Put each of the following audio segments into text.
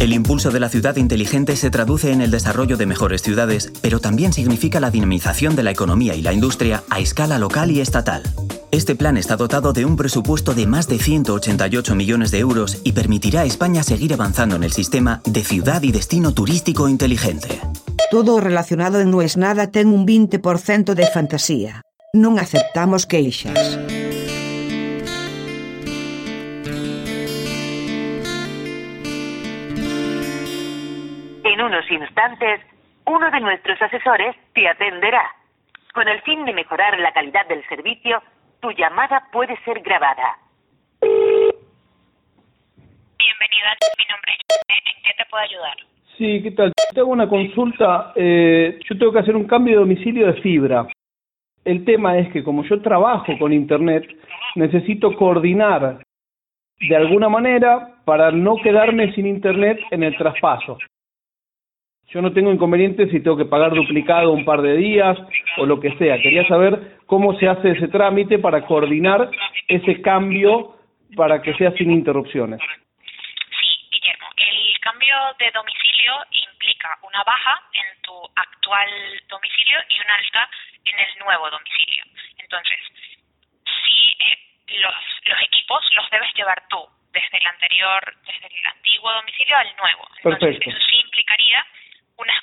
El impulso de la ciudad inteligente se traduce en el desarrollo de mejores ciudades, pero también significa la dinamización de la economía y la industria a escala local y estatal. Este plan está dotado de un presupuesto de más de 188 millones de euros y permitirá a España seguir avanzando en el sistema de ciudad y destino turístico inteligente. Todo relacionado en No es nada ten un 20% de fantasía. Non aceptamos queixas. Instantes, uno de nuestros asesores te atenderá. Con el fin de mejorar la calidad del servicio, tu llamada puede ser grabada. Bienvenida, mi nombre es... ¿En qué te puedo ayudar? Sí, ¿qué tal? Tengo una consulta. Eh, yo tengo que hacer un cambio de domicilio de fibra. El tema es que como yo trabajo con Internet, necesito coordinar de alguna manera para no quedarme sin Internet en el traspaso. Yo no tengo inconvenientes si tengo que pagar duplicado un par de días o lo que sea. Quería saber cómo se hace ese trámite para coordinar ese cambio para que sea sin interrupciones. Sí, Guillermo. El cambio de domicilio implica una baja en tu actual domicilio y una alta en el nuevo domicilio. Entonces, si eh, los, los equipos los debes llevar tú desde el anterior, desde el antiguo domicilio al nuevo. Entonces, Perfecto. eso sí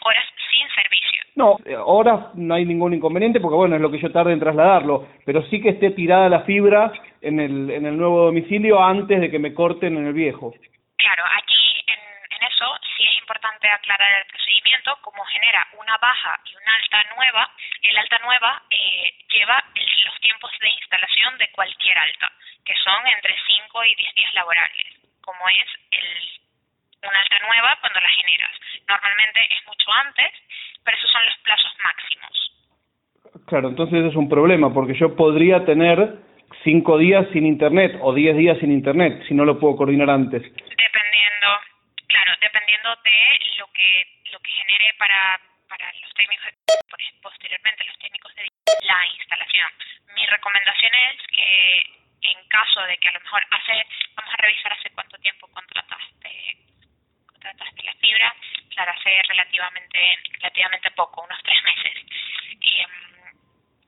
horas sin servicio. No, eh, ahora no hay ningún inconveniente porque bueno, es lo que yo tarde en trasladarlo, pero sí que esté tirada la fibra en el, en el nuevo domicilio antes de que me corten en el viejo. Claro, aquí en, en eso sí es importante aclarar el procedimiento, como genera una baja y una alta nueva, el alta nueva eh, lleva el- los tiempos de instalación de cualquier alta, que son entre 5 y 10 días laborables, como es el, una alta nueva cuando la generas. Normalmente es mucho antes, pero esos son los plazos máximos. Claro, entonces es un problema porque yo podría tener cinco días sin internet o diez días sin internet si no lo puedo coordinar antes. dependiendo claro dependiendo de lo que lo que genere para para los técnicos posteriormente los técnicos de la instalación mi recomendación es que en caso de que a lo mejor hace vamos a revisar hace cuánto tiempo contrataste contrataste la fibra claro relativamente relativamente poco unos tres meses. Em,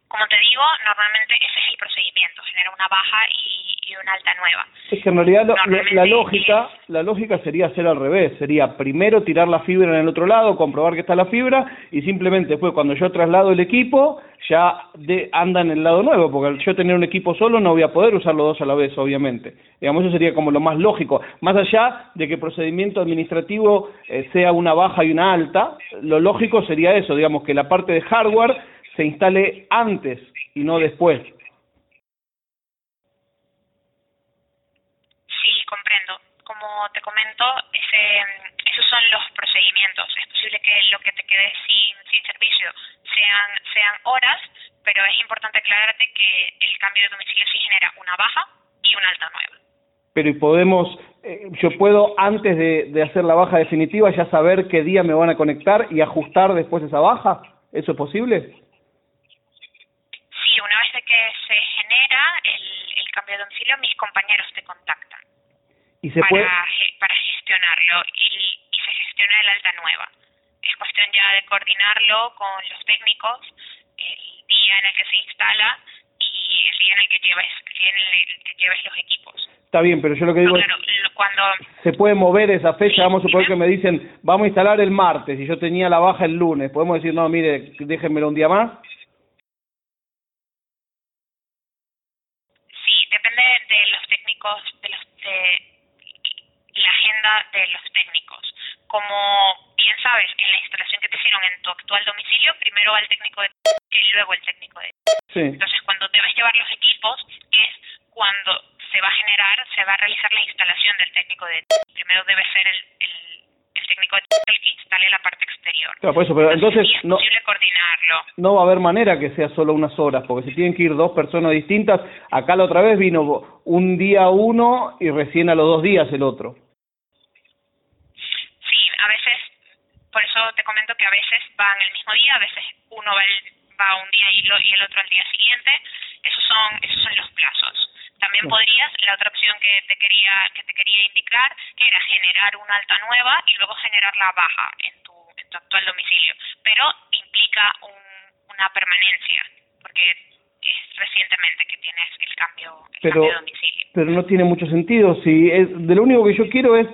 como te digo normalmente ese es el procedimiento genera una baja y, y una alta nueva Es que en realidad lo- lo- la Normalmente lógica, la lógica sería hacer al revés, sería primero tirar la fibra en el otro lado, comprobar que está la fibra y simplemente después cuando yo traslado el equipo ya de, anda en el lado nuevo, porque al yo tener un equipo solo no voy a poder usar los dos a la vez, obviamente. Digamos, eso sería como lo más lógico. Más allá de que el procedimiento administrativo eh, sea una baja y una alta, lo lógico sería eso, digamos, que la parte de hardware se instale antes y no después. Sí, comprendo. Como te comento, ese, esos son los procedimientos. Es posible que lo que te quede sin, sin servicio sean, sean horas, pero es importante aclararte que el cambio de domicilio sí genera una baja y una alta nueva. pero y podemos, eh, yo puedo antes de, de hacer la baja definitiva ya saber qué día me van a conectar y ajustar después esa baja. ¿Eso es posible? Sí, una vez de que se genera el, el cambio de domicilio, mis compañeros te contactan Y se para, puede, para gestionarlo y, y se gestiona el alta nueva. Es cuestión ya de coordinarlo con los técnicos el día en el que se instala y el día en el que lleves, el día en el que lleves los equipos. está bien, pero yo lo que digo es, claro, cuando se puede mover esa fecha, vamos a suponer que me dicen, vamos a instalar el martes y yo tenía la baja el lunes, podemos decir, no, mire, déjenmelo un día más. sí depende de los técnicos, de los de la agenda de los técnicos. Como bien sabes, en la instalación que te hicieron en tu actual domicilio, primero va el técnico de y luego el técnico de Sí, Entonces, cuando debes llevar los equipos, es cuando se va a generar, se va a realizar la instalación del técnico de Primero debe ser el, el, el técnico de el que instale la parte exterior. claro, por eso, pero entonces no, coordinarlo. no va a haber manera que sea solo unas horas, porque si tienen que ir dos personas distintas, acá la otra vez vino un día uno y recién a los dos días el otro. Sí, a veces, por eso te comento que a veces van el mismo día, a veces uno va, el- va un día y, lo, y el otro al día siguiente. Esos son, esos son los plazos. También podrías, la otra opción que te quería que te quería indicar era generar una alta nueva y luego generar la baja en tu, en tu actual domicilio, pero implica un, una permanencia, porque es recientemente que tienes el cambio, el pero, cambio de domicilio. Pero no tiene mucho sentido. Si es, de lo único que yo quiero es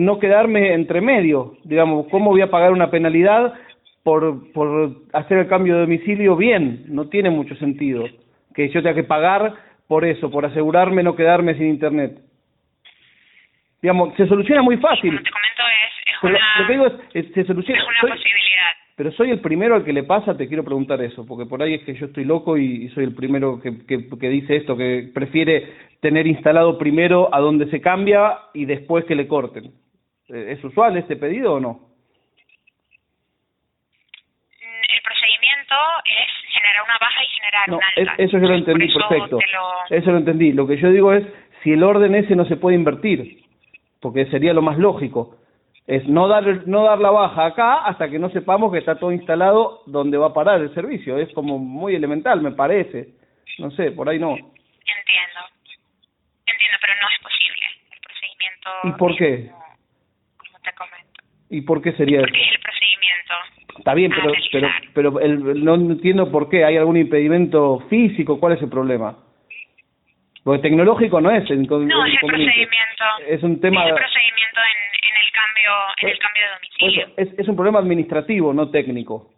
no quedarme entre medio. Digamos, ¿cómo voy a pagar una penalidad por, por hacer el cambio de domicilio bien? No tiene mucho sentido. Que yo tenga que pagar por eso, por asegurarme no quedarme sin internet. Digamos, se soluciona muy fácil. Como te comento, es, es una, lo que digo es, es- se soluciona. es una soy- posibilidad. pero soy el primero al que le pasa, te quiero preguntar eso, porque por ahí es que yo estoy loco y, y soy el primero que, que, que dice esto, que prefiere tener instalado primero a donde se cambia y después que le corten. Eh, ¿Es usual este pedido o no? Mm, El procedimiento es generar una baja y generar No, una es- eso yo lo entendí eso perfecto. lo- Eso lo entendí. Lo que yo digo es si el orden ese no se puede invertir, porque sería lo más lógico. Es no dar no dar la baja acá hasta que no sepamos que está todo instalado donde va a parar el servicio. Es como muy elemental, me parece. No sé, por ahí no. Entiendo. Entiendo, pero no es posible. El procedimiento. ¿Y por qué? Como, como te comento. ¿Y por qué sería Porque eso? Está bien, pero pero pero el- no entiendo por qué. ¿Hay algún impedimento físico? ¿Cuál es el problema? Porque tecnológico no es No, es el procedimiento. Es un tema... Es el procedimiento en, en el cambio en el cambio de Por domicilio. eso, es, es un problema administrativo, no técnico.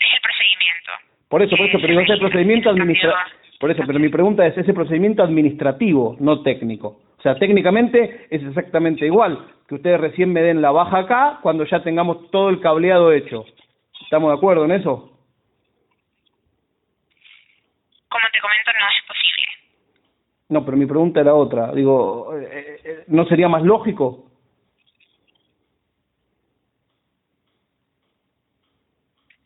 Es el procedimiento. Por eso, por eso, pero es el procedimiento administrativo. Por eso, pero mi pregunta es ese procedimiento administrativo, no técnico. O sea, técnicamente es exactamente igual que ustedes recién me den la baja acá cuando ya tengamos todo el cableado hecho. ¿Estamos de acuerdo en eso? Como te comento, no es posible. No, pero mi pregunta era otra. Digo, eh, eh, ¿no sería más lógico?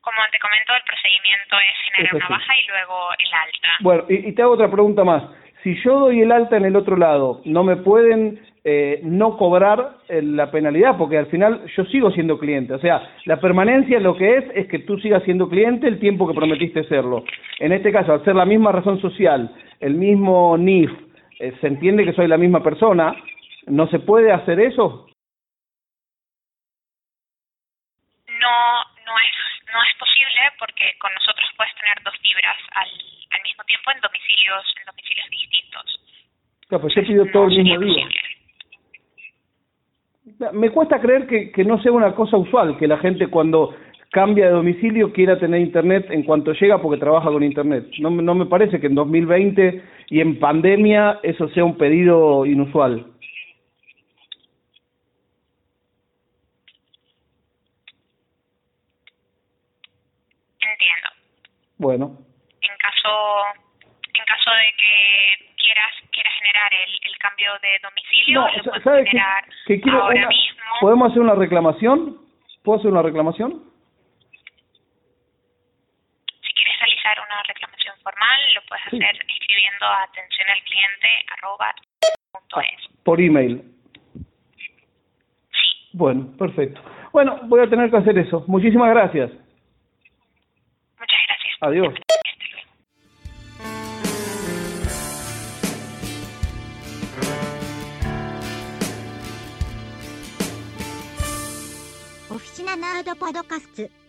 Como te comento, el procedimiento es generar una baja y luego el alta. Bueno, y, y te hago otra pregunta más. Si yo doy el alta en el otro lado, ¿no me pueden eh, no cobrar eh, la penalidad? Porque al final yo sigo siendo cliente. O sea, la permanencia lo que es es que tú sigas siendo cliente el tiempo que prometiste serlo. En este caso, al ser la misma razón social, el mismo NIF, eh, se entiende que soy la misma persona, ¿no se puede hacer eso? No, no es, no es posible porque con nosotros puedes tener dos fibras al, al mismo tiempo en domicilios, en domicilios distintos. Claro, pues yo pido todo el mismo día. posible. Me cuesta creer que, que no sea una cosa usual, que la gente cuando cambia de domicilio quiera tener internet en cuanto llega porque trabaja con internet. No, me- no me parece que en 2020 y en pandemia eso sea un pedido inusual. Entiendo. Bueno, que quieras, quieras generar el, el cambio de domicilio, no, lo puedes generar Que ahora una- mismo. ¿Podemos hacer una reclamación? ¿Puedo hacer una reclamación? Si quieres realizar una reclamación formal, lo puedes Sí. hacer escribiendo a atención al cliente arroba punto es. Por email. Sí. Bueno, perfecto. Bueno, voy a tener que hacer eso. Muchísimas gracias. Muchas gracias. Adiós. ナナードパドカスツ。